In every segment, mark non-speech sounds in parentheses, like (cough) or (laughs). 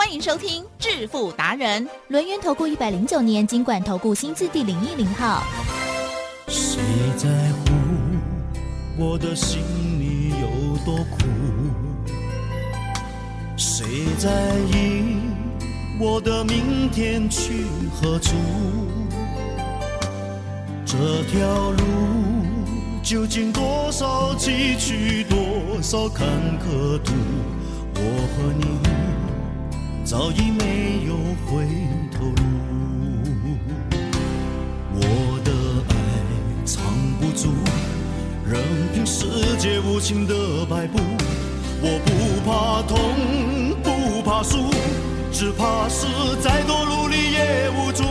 欢迎收听《致富达人》，轮源投顾一百零九年经管投顾新字第零一零号。谁在乎我的心里有多苦？谁在意我的明天去何处？这条路究竟多少崎岖，多少坎坷途？我和你。早已没有回头路，我的爱藏不住，任凭世界无情的摆布。我不怕痛，不怕输，只怕是再多努力也无助。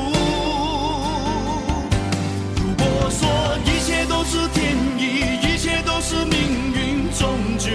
如果说一切都是天意，一切都是命运，终究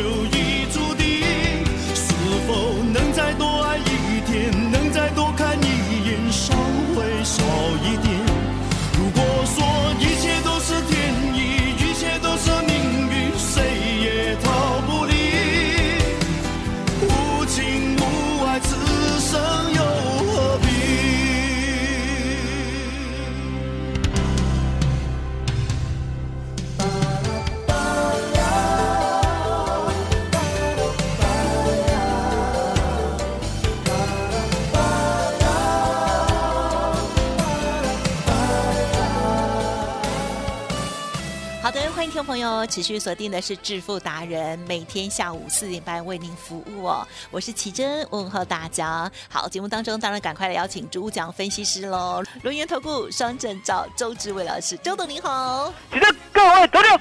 持续锁定的是致富达人，每天下午四点半为您服务哦。我是奇珍，问候大家。好，节目当中当然赶快来邀请主讲分析师喽，轮源投顾双证照周志伟老师，周董您好。奇珍，各位投众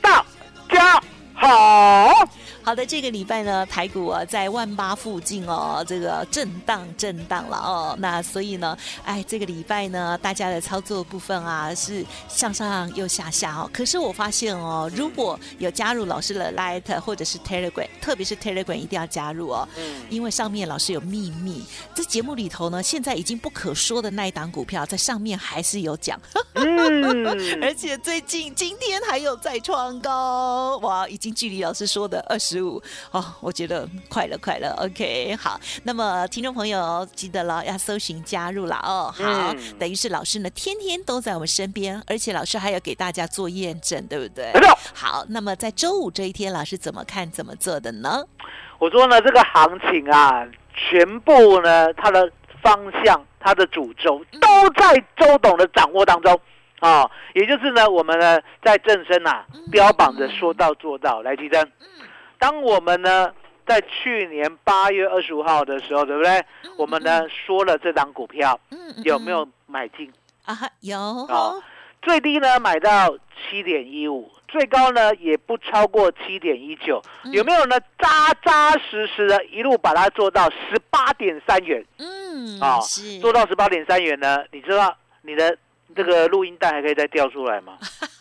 大家好。好的，这个礼拜呢，台股啊在万八附近哦，这个震荡震荡了哦。那所以呢，哎，这个礼拜呢，大家的操作部分啊是上上又下下哦。可是我发现哦，如果有加入老师的 Light 或者是 Telegram，特别是 Telegram 一定要加入哦，因为上面老师有秘密。这节目里头呢，现在已经不可说的那一档股票，在上面还是有讲，(laughs) 而且最近今天还有再创高，哇，已经距离老师说的二十。哦，我觉得快了，快了。OK，好，那么听众朋友记得了，要搜寻加入了哦。好，等于是老师呢，天天都在我们身边，而且老师还要给大家做验证，对不对？没错。好，那么在周五这一天，老师怎么看、怎么做的呢？我说呢，这个行情啊，全部呢，它的方向、它的主轴都在周董的掌握当中啊。也就是呢，我们呢，在正身呐，标榜着说到做到，来提升。当我们呢，在去年八月二十五号的时候，对不对？我们呢说了这档股票，有没有买进啊？有啊，最低呢买到七点一五，最高呢也不超过七点一九，有没有呢？扎扎实实的一路把它做到十八点三元。嗯，啊，做到十八点三元呢？你知道你的这个录音带还可以再调出来吗？(laughs)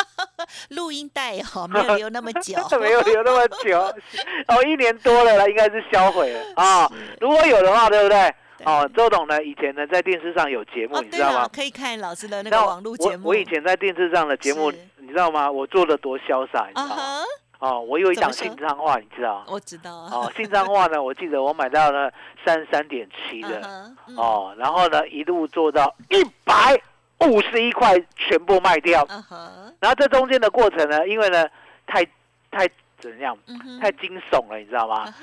录音带哦，没有留那么久，(laughs) 没有留那么久，(laughs) 哦，一年多了了，应该是销毁了啊。如果有的话，对不对？哦，周董呢，以前呢在电视上有节目，你知道吗？可以看老师的那个网络节目。我以前在电视上的节目，你知道吗？我做的多潇洒，你知道吗？哦，我有一档新脏话，你知道我知道。哦，新脏话呢，(laughs) 我记得我买到了三十三点七的，哦，然后呢一路做到一百。五十一块全部卖掉，然后这中间的过程呢，因为呢太太怎样，太惊悚了，你知道吗？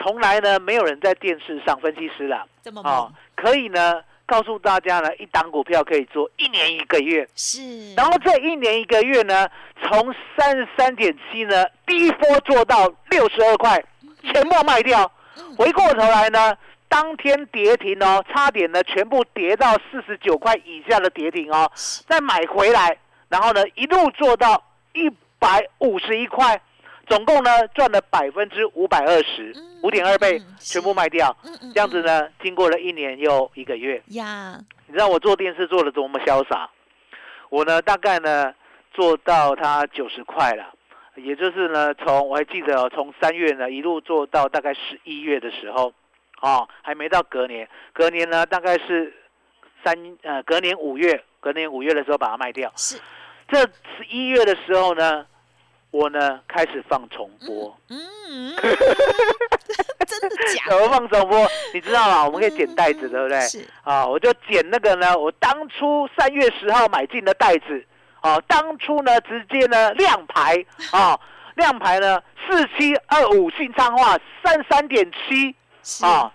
从来呢没有人在电视上分析师了，哦，可以呢告诉大家呢，一档股票可以做一年一个月，是，然后这一年一个月呢，从三十三点七呢第一波做到六十二块，全部卖掉，回过头来呢。当天跌停哦，差点呢，全部跌到四十九块以下的跌停哦，再买回来，然后呢，一路做到一百五十一块，总共呢赚了百分之五百二十五点二倍，全部卖掉，这样子呢，经过了一年又一个月。呀，你知道我做电视做的多么潇洒？我呢大概呢做到它九十块了，也就是呢从我还记得哦，从三月呢一路做到大概十一月的时候，哦，还没到隔年，隔年呢大概是三呃隔年五月，隔年五月的时候把它卖掉。是，这十一月的时候呢，我呢开始放重播。嗯，(laughs) 真的假怎么的？放重播？你知道吗？我们可以剪袋子，对不对？是，啊，我就剪那个呢，我当初三月十号买进的袋子，哦，当初呢直接呢亮牌，啊，亮牌呢四七二五信昌化三三点七，是，啊，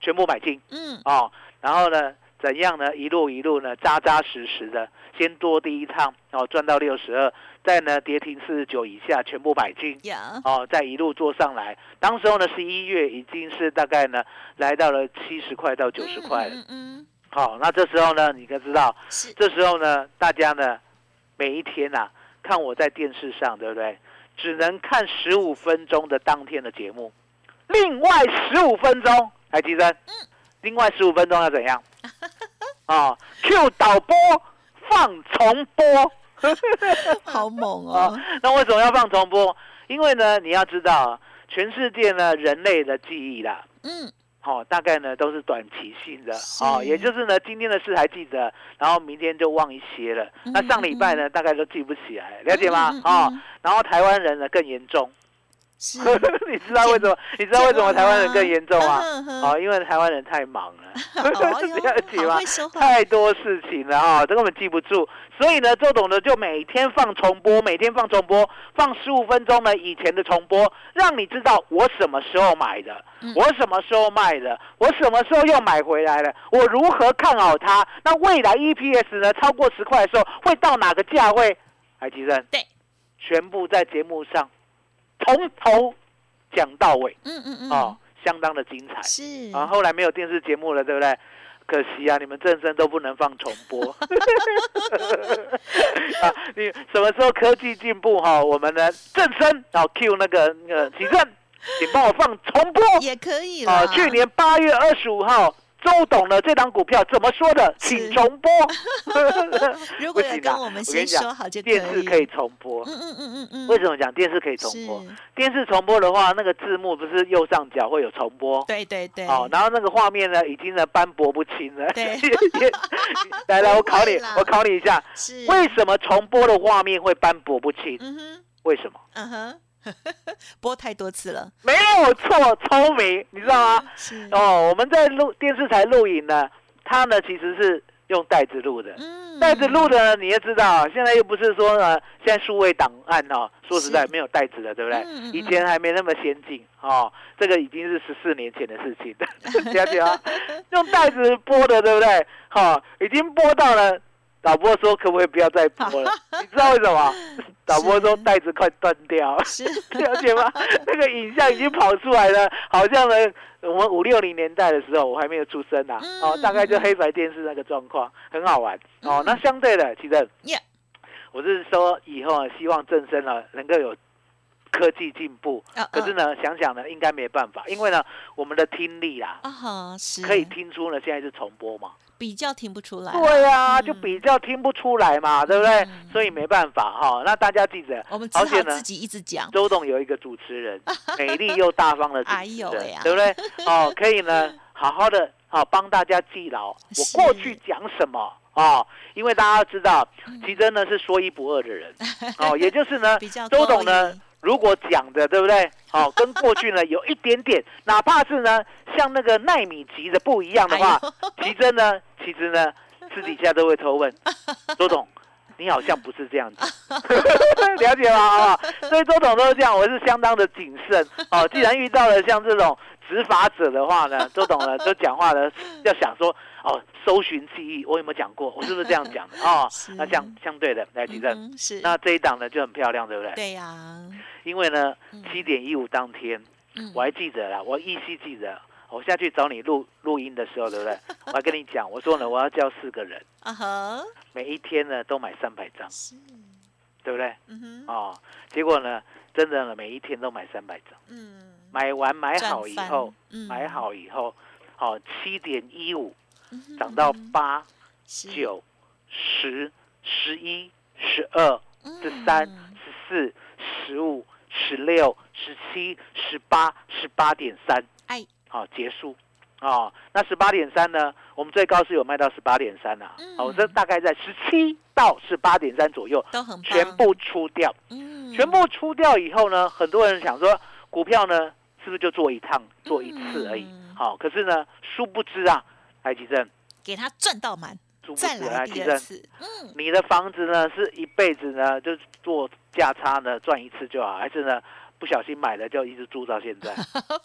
全部买进，嗯，啊，然后呢怎样呢一路一路呢扎扎实实的，先多第一趟，哦赚到六十二，再呢跌停四十九以下全部买进。呀，哦，再一路做上来，当时候呢，十一月已经是大概呢，来到了七十块到九十块了。嗯嗯，好、那这时候呢，你可知道，是，这时候呢，大家呢，每一天呐、看我在电视上，对不对？只能看十五分钟的当天的节目，另外十五分钟，来，吉珍，另外十五分钟要怎样？啊、(laughs) q 导播放重播。(laughs) 好猛啊哦，，那为什么要放重播？因为呢，你要知道啊，全世界呢人类的记忆啦，嗯，好、大概呢都是短期性的，是哦，也就是呢今天的事还记得，然后明天就忘一些了。嗯那上礼拜呢，大概都记不起来，了解吗嗯嗯？哦嗯，然后台湾人呢更严重，是，(laughs) 你知道为什么？你知道为什么台湾人更严重吗？(laughs) 哦，因为台湾人太忙了。(laughs) 哦哟了解吗好会说话，太多事情了啊、这根本记不住。所以呢，周董呢就每天放重播，每天放重播，放十五分钟呢以前的重播，让你知道我什么时候买的，嗯我什么时候卖的，我什么时候又买回来了，我如何看好它。那未来 EPS 呢超过十块的时候会到哪个价位？海吉生，对，全部在节目上从头讲到尾嗯嗯嗯，哦，相当的精彩。是，啊，后来没有电视节目了，对不对？可惜啊，你们正身都不能放重播。(laughs) 啊，你什么时候科技进步哈、我们呢正身然后 Q 那个那个启正，请帮我放重播。也可以了，啊，去年八月二十五号，周董的这档股票怎么说的？是请重播。(laughs) 如果有不行啊跟我们先说好就可电视可以重播。嗯嗯嗯嗯嗯，为什么讲电视可以重播？是电视重播的话，那个字幕不是右上角会有重播？对对对，哦，然后那个画面呢，已经呢斑驳不清了。对 (laughs) 来来，我考你我考你一下，是，为什么重播的画面会斑驳不清？嗯哼，为什么？嗯哼，(laughs) 播太多次了，没有错，聪明，你知道吗？哦，我们在录电视台录影呢，它呢其实是用袋子录的。嗯，袋子录的呢，你也知道，现在又不是说呢，现在数位档案哦，说实在是没有袋子的，对不对嗯嗯？以前还没那么先进哦，这个已经是十四年前的事情，了解啊？用袋子播的，对不对？好、已经播到了。导播说可不可以不要再播了？你知道为什么？(laughs) 导播说袋子快断掉，了，(laughs) 了解吗？那个影像已经跑出来了，好像呢，我们五六零年代的时候，我还没有出生啊，哦，嗯大概就黑白电视那个状况，很好玩哦。那相对的，其实我是说以后啊，希望正生啊能够有科技进步，啊可是呢，想想呢，应该没办法，因为呢，我们的听力啦，啊哈，是。可以听出呢，现在是重播嘛。比较听不出来，对啊，嗯。就比较听不出来嘛，对不对？嗯？所以没办法哈。那大家记着，我们只而且呢好自己一直讲，周董有一个主持人，(laughs) 美丽又大方的主哎持人对不对？哦，可以呢，好好的好帮大家记牢我是过去讲什么哦，因为大家要知道，嗯。奇珍呢是说一不二的人 (laughs) 哦，也就是呢周董呢一如果讲的对不对？哦，(laughs) 跟过去呢有一点点，哪怕是呢像那个奈米级的不一样的话，哎奇珍呢其实呢私底下都会偷问周董。(laughs) 你好像不是这样子，(laughs) 了解吗？啊、所以周董都是这样，我是相当的谨慎哦。既然遇到了像这种执法者的话呢，(laughs) 周董呢都讲话呢要想说哦，搜寻记忆，我有没有讲过？我是不是这样讲的哦 (laughs) 是？那相相对的来，吉正，嗯是，那这一档呢就很漂亮，对不对？对呀，因为呢嗯，七点一五当天，嗯我还记得啦，我依稀记得。我下去找你录录音的时候，对不对？(laughs) 我还跟你讲，我说呢，我要叫四个人，啊哈，每一天呢都买三百张，是，对不对？嗯哼，哦，结果呢，真的呢，每一天都买三百张，嗯，买完买好以赚后，嗯买好以后，好七点一五涨到八九十十一、十二、十三、十四、十五、十六、十七、十八、十八点三，哎，好结束。哦，那十八点三呢？我们最高是有卖到十八点三呐。嗯哦，这大概在十七到十八点三左右，都很棒全部出掉。嗯全部出掉以后呢，很多人想说股票呢是不是就做一趟、做一次而已？嗯好、可是呢，殊不知啊，台积电，给他赚到满，殊不再知台积电，次，嗯，你的房子呢是一辈子呢就做价差呢赚一次就好，还是呢不小心买了就一直住到现在？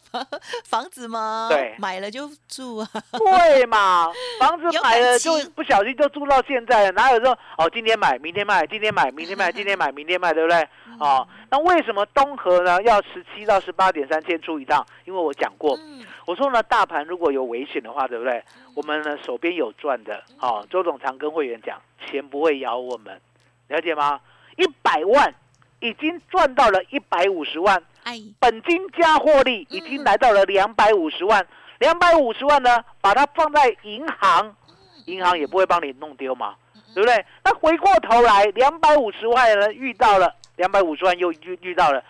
(laughs) 房子吗？对买了就住啊，对嘛？房子买了就不小心就住到现在了，哪有说哦今天买明天卖，今天买明天卖，今天买明天卖，对不对？嗯哦，那为什么东河呢要十七到十八点三千出一趟？因为我讲过，嗯，我说呢，大盘如果有危险的话，对不对？我们呢手边有赚的，哦，周总常跟会员讲，钱不会咬我们，了解吗？一百万已经赚到了一百五十万，哎，本金加获利已经来到了两百五十万，两百五十万呢，把它放在银行，银行也不会帮你弄丢嘛，对不对？那回过头来，两百五十万呢遇到了两百五十万又遇遇到了，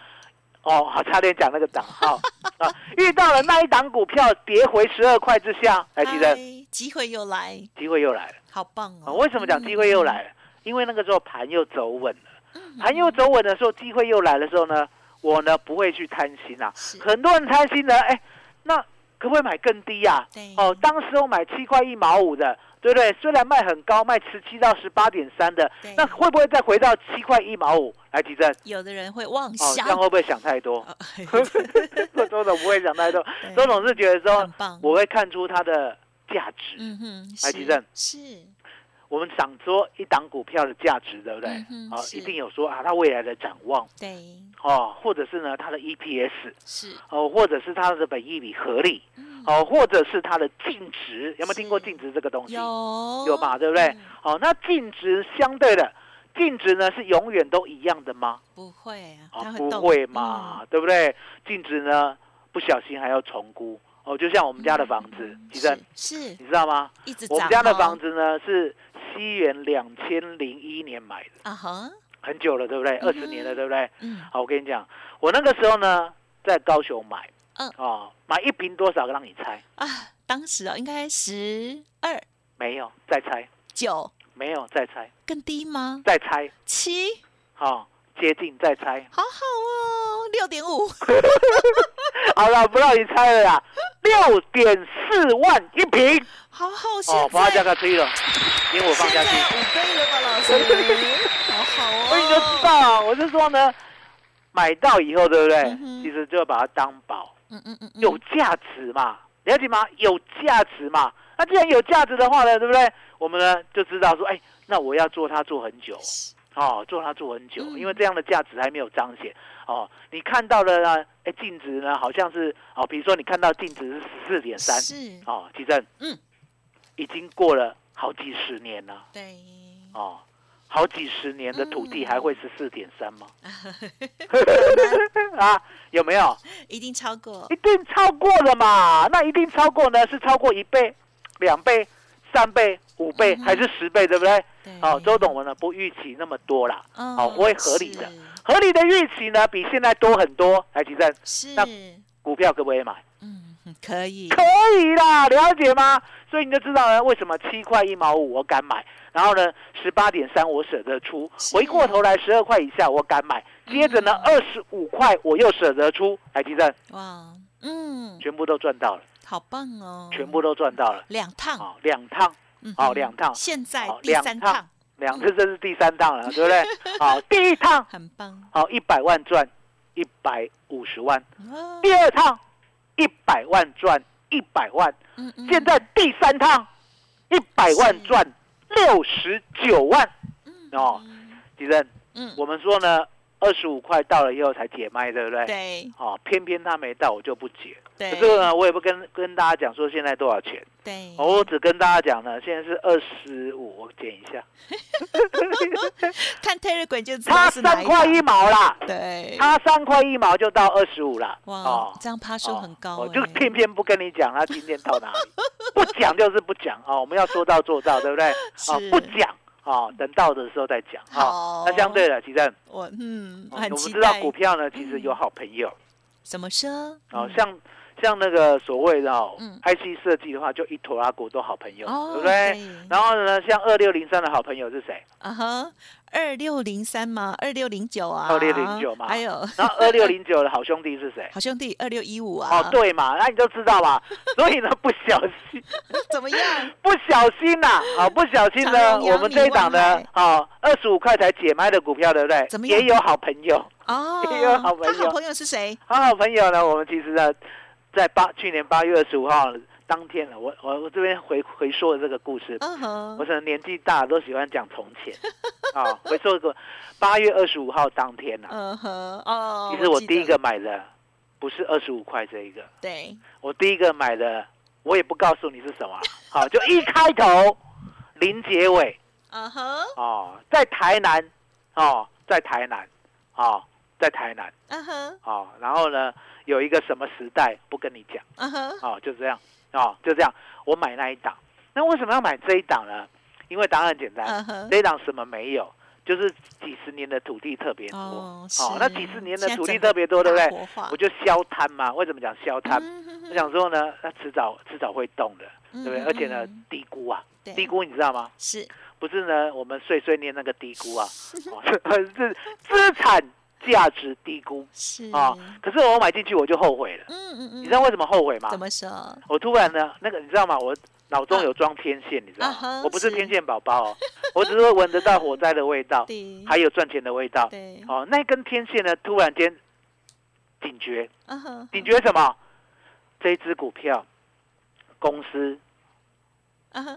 哦，好差点讲那个档号 (laughs) 啊，遇到了那一档股票跌回十二块之下，还记得哎机会又来，机会又来了好棒啊？哦！为什么讲机会又来了？因为那个时候盘又走稳了。嗯？盘又走稳的时候，机会又来的时候呢，我呢不会去贪心啊。很多人贪心呢，哎，那可不可以买更低呀、对哦，当时我买七块一毛五的，对不对？虽然卖很高，卖十七到十八点三的，那会不会再回到七块一毛五来提振？有的人会妄哦，想这，样会不会想太多？哦 (laughs) (laughs) 周总不会想太多，对周总是觉得说我会看出它的价值。嗯哼，是台积电是，我们想说一档股票的价值，对不对？啊、嗯啊一定有说啊，它未来的展望。对，哦，或者是呢它的 EPS 是，哦，或者是它的本益比合理嗯。哦，或者是它的净值，有没有听过净值这个东西？有。有吧，对不对？嗯？好、那净值相对的净值呢是永远都一样的吗？不会啊，不会嘛，对不对？净值呢不小心还要重估哦，就像我们家的房子，嗯其实是是。你知道吗？一直涨我们家的哦。房子呢是西元两千零一年买的，啊哈，很久了，对不对？二十嗯年了，对不对？嗯，好，我跟你讲，我那个时候呢在高雄买，嗯。哦，买一瓶多少个让你猜？啊，当时啊应该十二。没有，再猜，九。没有，再猜，更低吗？再猜，七，好、接近，再猜。好好哦，六点五，(laughs) 好了，不让你猜了啦，六点四万一瓶。好好，哦，现把它加在个追了，因为我放下去，五倍了吧，老师，(laughs) 好好哦，所以你就知道啊，我是说呢，买到以后，对不对？嗯其实就把它当宝，嗯嗯嗯，嗯。有价值嘛，了解吗？有价值嘛。那既然有价值的话呢，对不对？我们呢就知道说，哎，那我要做它做很久哦，做它做很久，嗯因为这样的价值还没有彰显哦。你看到了呢，哎，净值呢好像是哦，比如说你看到净值是十四点三，是，哦，其正，嗯，已经过了好几十年了对，哦，好几十年的土地嗯还会十四点三吗？(laughs) 啊，有没有？一定超过一，定超过了嘛？那一定超过呢？是超过一倍、两倍、三倍、五倍，还是十倍？对不对？好，哦，周董我呢不预期那么多啦，好，哦会合理的。合理的预期呢比现在多很多。来，吉正，是，那股票可不可以买？嗯，可以，可以啦，了解吗？所以你就知道呢，为什么七块一毛五我敢买，然后呢，十八点三我舍得出，回过头来十二块以下我敢买，接着呢嗯二十五块我又舍得出，来，吉正，哇，嗯，全部都赚到了，好棒哦，全部都赚到了。两趟，哦，两趟，好两趟。现在好第两趟三趟，两次这是第三趟了，对不对？好，第一趟 (laughs) 很棒，好一百万赚一百五十万，第二趟一百万赚一百万，现在第三趟一百万赚六十九万。嗯哦吉正，嗯，我们说呢，二十五块到了以后才解卖，对不对？。对。哦，偏偏他没到，我就不解。对，这个呢，我也不跟跟大家讲说现在多少钱，对，哦我只跟大家讲呢，现在是二十五，我减一下，(laughs) 看 Telegram 就知道是哪块一毛啦，对，差三块一毛就到二十五了。哇，这样趴数很高我就哎偏偏不跟你讲他今天到哪里，(laughs) 不讲就是不讲哦，我们要说到做到，对不对？哦是，不讲哦，等到的时候再讲。好哦，那相对的，其实我嗯我们知道。股票呢，其实有好朋友。怎么说？哦，嗯像像那个所谓的哦嗯 IC 设计的话，就一坨拉股都好朋友，哦对不对？然后呢，像二六零三的好朋友是谁？啊哈，二六零三吗？二六零九啊，二六零九嘛还有然后二六零九的好兄弟是谁？(laughs) 好兄弟二六一五啊，哦，，对嘛，那你就知道嘛。(laughs) 所以呢，不小心，(laughs) 怎么样？不小心呐、啊，不小心呢，我们这一档呢，哦，二十五块才解卖的股票，对不对？怎么样也有好朋友，哦，也有好朋友他好朋友是谁？好好朋友呢，我们其实呢，在八去年八月二十五号当天呢，我我我这边回回说的这个故事，我，可能年纪大都喜欢讲从前。啊。回说个八月二十五号当天呢、嗯哼，哦，其实我第一个买的不是二十五块这一个，对，我第一个买的我也不告诉你是什么，好，就一开头零结尾嗯哼，哦，在台南哦，在台南哦，在台南嗯哼，哦，然后呢有一个什么时代不跟你讲。哦，就这样。哦，就这样，我买那一档，那为什么要买这一档呢？因为答案很简单，这一档什么没有，就是几十年的土地特别多。哦，哦，那几十年的土地特别多，对不对？我就消摊嘛。为什么讲消摊？我想说呢，它迟早迟早会动的，对不对？嗯而且呢嗯，低估啊，低估你知道吗？是。不是呢，我们碎碎念那个低估啊，(laughs) 哦是 (laughs) 是资产价值低估是啊。可是我买进去我就后悔了，嗯嗯嗯，你知道为什么后悔吗怎？么说？我突然呢，那个你知道吗？我脑中有装天线，你知道吗？我不是是天线宝宝哦，我只是会闻得到火灾的味道，(laughs) 对，还有赚钱的味道。对，哦，那根天线呢，突然间警觉，警觉什么？这一只股票公司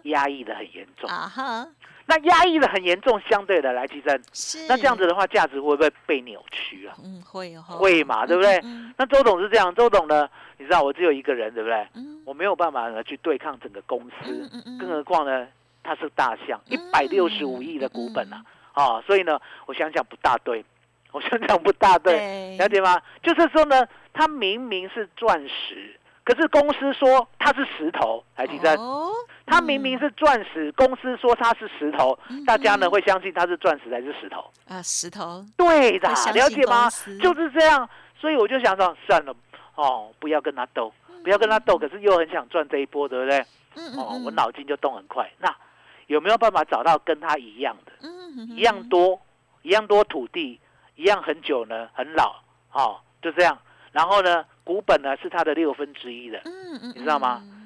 压抑的很严重，啊哈，那压抑的很严重，相对的来提升，是，那这样子，的话，价值会不会被扭曲啊？嗯，会哦，会嘛，对不对？嗯那周董是这样，周董呢，你知道我只有一个人，对不对？嗯我没有办法呢去对抗整个公嗯司，嗯嗯，更何况呢，它是大象，一嗯百六十五亿的股本啊，啊，所以呢，我想想不大对，我想想不大对，对，了解吗？就是说呢，它明明是钻石，可是公司说它是石头，台积电。哦，它明明是钻石，公司说它是石头，嗯大家呢嗯会相信它是钻石还是石头？啊，石头，对的了解吗？就是这样，所以我就想说，算了，哦，不要跟他斗，不要跟他斗，可是又很想赚这一波，对不对？嗯哦，嗯我脑筋就动很快。那有没有办法找到跟他一样的，一样多，一样多土地，一样很久呢，很老，哦，就这样。然后呢，股本呢是它的六分之一的，嗯嗯，你知道吗嗯？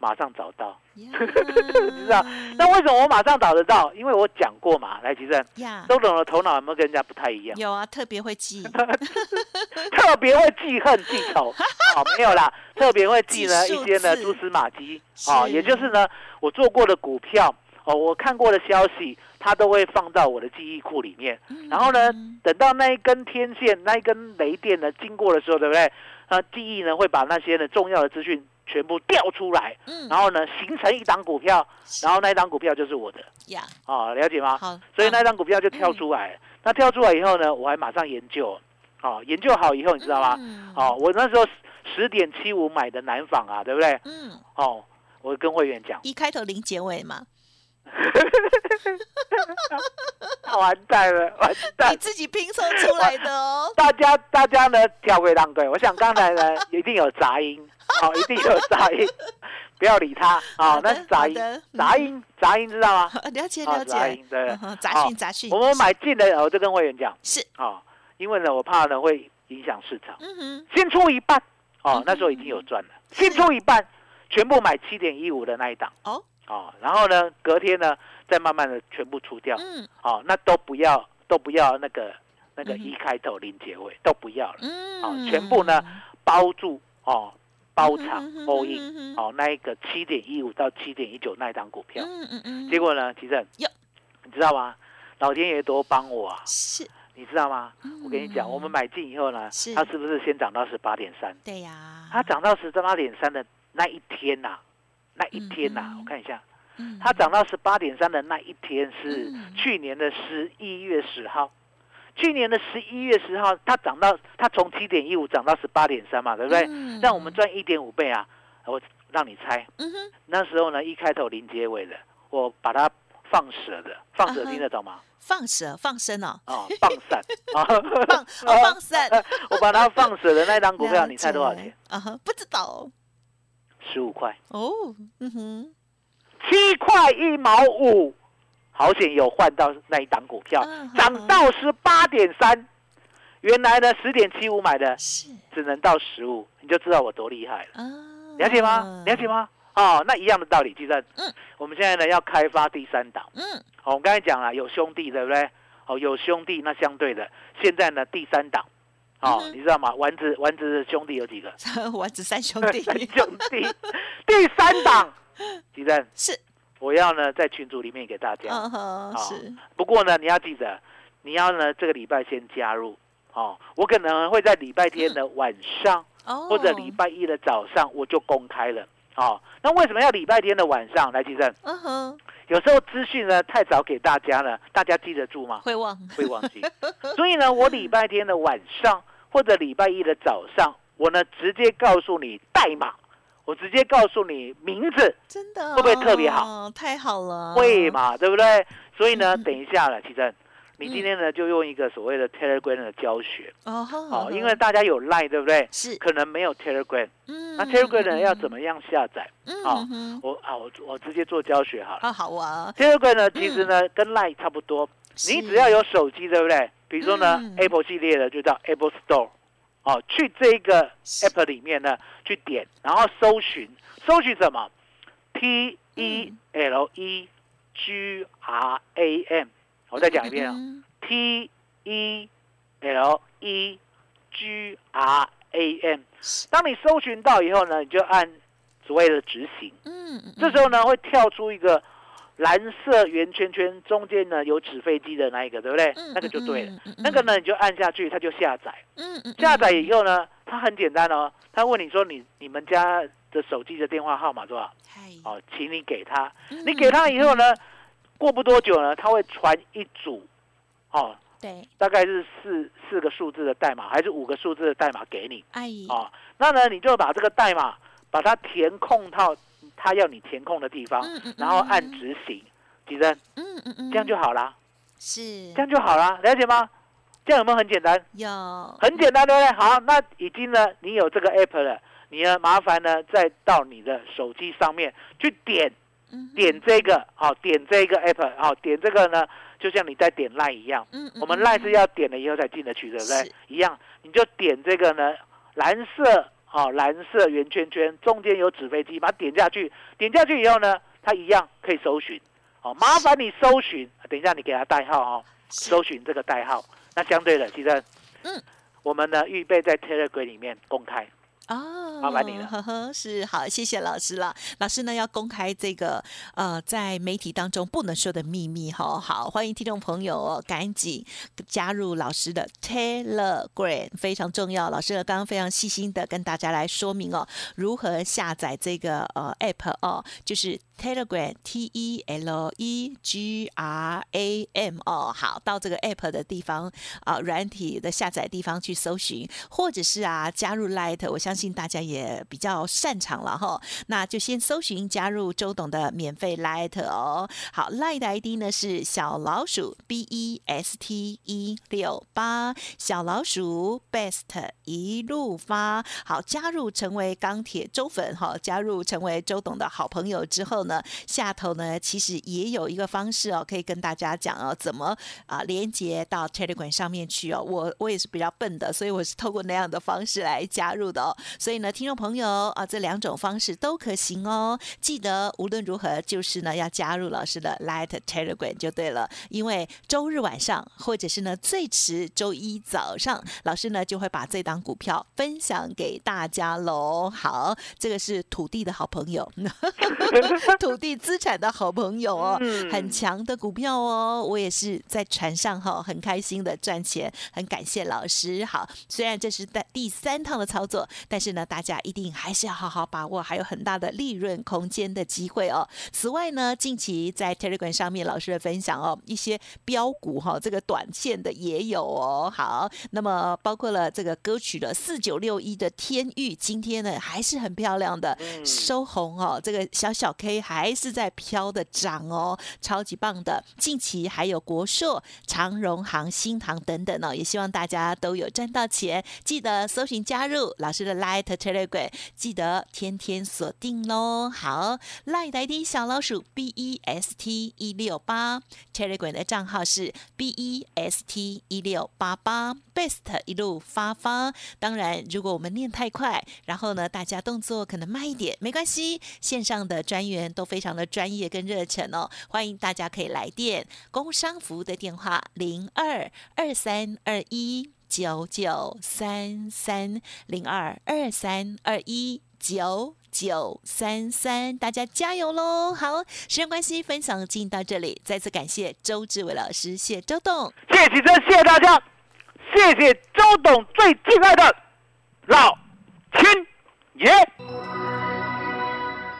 马上找到。你知道那为什么我马上找得到？因为我讲过嘛，来，其实呀，周董的头脑有没有跟人家不太一样？有啊，特别会记，(laughs) 特别会记恨记仇，(laughs) 哦，没有啦，特别会记呢一些呢蛛丝马迹，哦，也就是呢我做过的股票，哦，我看过的消息，它都会放到我的记忆库里面。然后呢嗯等到那一根天线、那一根雷电呢经过的时候，对不对？那记忆呢会把那些呢重要的资讯全部调出来，嗯。然后呢形成一档股票，然后那一档股票就是我的，呀，哦，了解吗？好，所以嗯那张股票就跳出来，那跳出来以后呢，我还马上研究，哦，研究好以后，你知道吗？嗯。哦，，我那时候十点七五买的南纺啊，对不对？嗯，哦，我跟会员讲，一开头零结尾嘛，(laughs) 完蛋了，完蛋。你！自己拼凑出来的哦。(laughs) 大家大家呢跳回浪对，我想刚才呢 (laughs) 一定有杂音，哦，一定有杂音，不要理他，哦，好的那是杂音。好的，杂音，杂音知道吗？了解哦，了解。杂音，对。嗯，哼杂哦讯杂讯，我们买进的，我就跟会员讲，是，哦，因为呢我怕呢会影响市场。嗯哼，先出一半，哦嗯，那时候已经有赚了。先出一半，全部买七点一五的那一档，哦，哦，然后呢，隔天呢，再慢慢的全部出掉，嗯。哦，那都不要，都不要那个那个一开头零结尾都不要了，嗯，哦全部呢包住哦，包场嗯哼 all 嗯 in，哼。哦，那一个七点一五到七点一九那一档股票，嗯嗯嗯，结果呢，其实哟你知道吗？老天爷多帮我啊！是，你知道吗？我跟你讲，嗯我们买进以后呢是，它是不是先涨到十八点三？对呀，它涨到十八点三的那一天呐、那一天呐、嗯我看一下，嗯。它涨到十八点三的那一天是嗯。去年的十一月十号。去年的十一月十号，它涨到它从七点一五涨到十八点三嘛，对不对？嗯。让我们赚一点五倍啊！我让你猜，那时候呢一开头零结尾的，我把它放蛇的，放蛇听得懂吗？放蛇放生哦，哦，放散。啊，(laughs) 放哦放散，(laughs) 我把它放蛇的那张股票，你猜多少钱？啊哈，不知道十五块，哦，嗯哼，七块一毛五，好险有换到那一档股票。嗯，涨到十八点三，原来呢十点七五买的，是。只能到十五，你就知道我多厉害了，啊，了解吗？了解？吗？哦，那一样的道理，记得，嗯。我们现在呢要开发第三档。嗯，好，我们刚才讲了有兄弟，对不对？哦，有兄弟，那相对的，现在呢第三档，哦，嗯你知道吗？丸子丸子的兄弟有几个？(laughs) 丸子三兄弟三兄弟，(laughs) 第三档，吉正，是，我要呢在群组里面给大家。嗯哼，是，不过呢，你要记得，你要呢这个礼拜先加入哦。我可能会在礼拜天的晚上、哦，或者礼拜一的早上我就公开了。哦，那为什么要礼拜天的晚上来，吉正？嗯哼，有时候资讯呢太早给大家了，大家记得住吗？会忘，会忘记。所以呢，我礼拜天的晚上或者礼拜一的早上，我呢直接告诉你代码，我直接告诉你名字，真的会不会特别好？太好了，会？嘛，对不对？所以呢，嗯 (laughs) 等一下了，奇珍，你今天呢就用一个所谓的 Telegram 的教学哦，好哦，因为大家有 Line 对不对？是，可能没有 Telegram，嗯那 Telegram 呢要怎？么样下载？嗯哦嗯哼，我啊，我我直接做教学好了。啊，好啊，Telegram 呢，其实呢跟 Line 差不多，你只要有手机，对不对？比如说呢、嗯。Apple 系列的就叫 Apple Store，哦，去这个 App 里面呢去点，然后搜寻，搜寻什么？T E L E G R A M，我再讲一遍啊、嗯。T E L E G R A M。当你搜寻到以后呢，你就按所谓的执行。嗯，嗯。这时候呢，会跳出一个蓝色圆圈圈，中间呢有纸飞机的那一个，对不对？嗯那个就对了。，那个，呢，你就按下去，它就下载。嗯嗯，下载以后呢，它很简单哦，他问你说你你们家的手机的电话号码多少？哦，请你给他。嗯你给他以后，呢，过不多久呢，他会传一组，哦，对，大概是四四个数字的代码，还是五个数字的代码给你。阿姨，哦，那呢，你就把这个代码把它填空到他要你填空的地方，嗯嗯然后按执行，几针，嗯嗯嗯，这样就好啦，是。这样就好啦，了解吗？这样有没有很简单？有。很简单，对不对？好，那已经呢，你有这个 app 了，你呢麻烦呢再到你的手机上面去点嗯点这个，好、点这个 app，好、点这个呢，就像你在点 line 一样，嗯，我们 line 是要点了以后才进得去，对不对？一样，你就点这个呢，蓝色好、蓝色圆圈圈，中间有纸飞机，把它点下去，点下去以后呢，它一样可以搜寻。好、麻烦你搜寻，等一下你给它代号哦，搜寻这个代号。那相对的，其实，嗯，我们呢预备在 Telegram 里面公开。哦，麻烦你了呵呵，是好，谢谢老师了。老师呢要公开这个呃，在媒体当中不能说的秘密哈。好，欢迎听众朋友哦，赶紧加入老师的 Telegram，非常重要。老师呢刚刚非常细心的跟大家来说明哦，如何下载这个呃 App 哦，就是 Telegram T E L E G R A M 哦，好，到这个 App 的地方啊、软体的下载地方去搜寻，或者是啊加入 Light，我相信大家也比较擅长了哈。那就先搜寻加入周董的免费 Light 哦。好，Light 的 ID 呢是小老鼠 B E S T 一六八，小老鼠 Best 一路发。好，加入成为钢铁周粉哈，加入成为周董的好朋友之后呢，下头呢其实也有一个方式哦，可以跟大家讲哦，怎么啊连接到 Telegram 上面去哦。我我也是比较笨的，所以我是透过那样的方式来加入的哦。所以呢，听众朋友啊，这两种方式都可行哦。记得无论如何，就是呢要加入老师的 Light Telegram 就对了，因为周日晚上或者是呢最迟周一早上，老师呢就会把这档股票分享给大家喽。好，这个是土地的好朋友，(laughs) 土地资产的好朋友哦，嗯很强的股票哦。我也是在船上哈，很开心的赚钱，很感谢老师。好，虽然这是在第三趟的操作，但是呢，大家一定还是要好好把握，还有很大的利润空间的机会哦。此外呢，近期在 Telegram 上面老师的分享哦，一些标股哈、这个短线的也有哦。好，那么包括了这个歌曲的四九六一的天域，今天呢还是很漂亮的，嗯收红哦，这个小小 K 还。是在飘的涨哦，超级棒的。近期还有国硕、长荣行、新航等等哦，也希望大家都有赚到钱。记得搜寻加入老师的 Light Telegram，记得天天锁定喽。好，Light ID 小老鼠 B E S T 一六八，Telegram 的账号是 B E S T 一六八八，Best 一路发发。当然，如果我们念太快，然后呢，大家动作可能慢一点，没关系。线上的专员都非常的专业跟热忱哦，欢迎大家可以来电，工商服务的电话零二二三二一九九三三零二二三二一九九三三，大家加油喽！好，时间关系，分享进到这里，再次感谢周志伟老师，谢周董，谢谢，谢谢大家，谢谢周董最敬爱的老